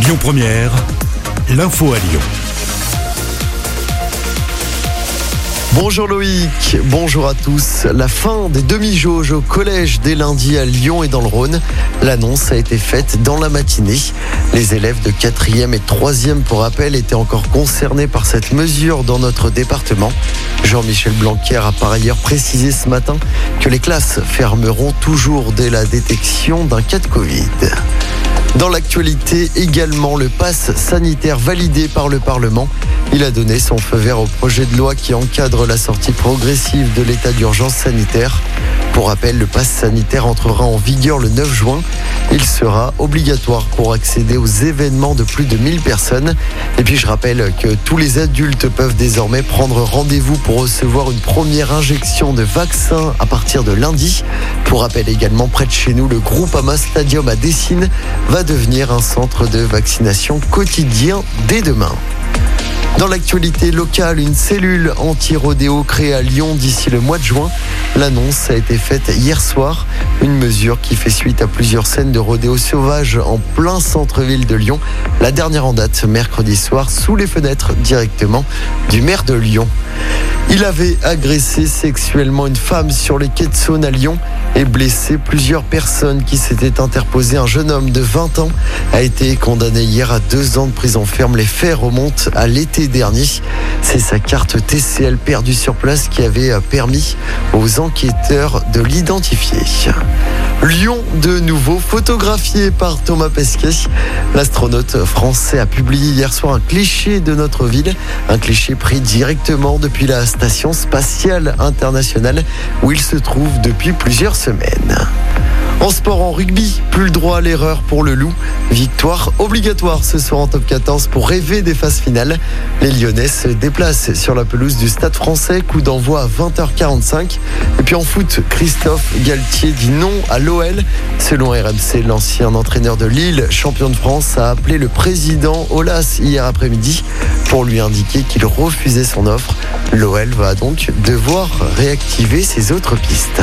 Lyon Première, l'info à Lyon. Bonjour Loïc, bonjour à tous. La fin des demi-jauges au collège dès lundi à Lyon et dans le Rhône. L'annonce a été faite dans la matinée. Les élèves de 4e et 3e, pour rappel, étaient encore concernés par cette mesure dans notre département. Jean-Michel Blanquer a par ailleurs précisé ce matin que les classes fermeront toujours dès la détection d'un cas de Covid. Dans l'actualité également, le pass sanitaire validé par le Parlement. Il a donné son feu vert au projet de loi qui encadre la sortie progressive de l'état d'urgence sanitaire. Pour rappel, le pass sanitaire entrera en vigueur le 9 juin. Il sera obligatoire pour accéder aux événements de plus de 1000 personnes. Et puis je rappelle que tous les adultes peuvent désormais prendre rendez-vous pour recevoir une première injection de vaccin à partir de lundi. Pour rappel également, près de chez nous, le groupe Ama Stadium à Dessine va devenir un centre de vaccination quotidien dès demain. Dans l'actualité locale, une cellule anti-rodéo créée à Lyon d'ici le mois de juin. L'annonce a été faite hier soir. Une mesure qui fait suite à plusieurs scènes de rodéo sauvage en plein centre-ville de Lyon. La dernière en date, mercredi soir, sous les fenêtres directement du maire de Lyon. Il avait agressé sexuellement une femme sur les quais de Saône à Lyon et blessé plusieurs personnes qui s'étaient interposées. Un jeune homme de 20 ans a été condamné hier à deux ans de prison ferme. Les faits remontent à l'été C'est sa carte TCL perdue sur place qui avait permis aux enquêteurs de l'identifier. Lyon de nouveau photographié par Thomas Pesquet. L'astronaute français a publié hier soir un cliché de notre ville, un cliché pris directement depuis la station spatiale internationale où il se trouve depuis plusieurs semaines. En sport, en rugby, plus le droit à l'erreur pour le loup. Victoire obligatoire ce soir en top 14 pour rêver des phases finales. Les Lyonnais se déplacent sur la pelouse du Stade français. Coup d'envoi à 20h45. Et puis en foot, Christophe Galtier dit non à l'OL. Selon RMC, l'ancien entraîneur de Lille, champion de France, a appelé le président Olas hier après-midi pour lui indiquer qu'il refusait son offre. L'OL va donc devoir réactiver ses autres pistes.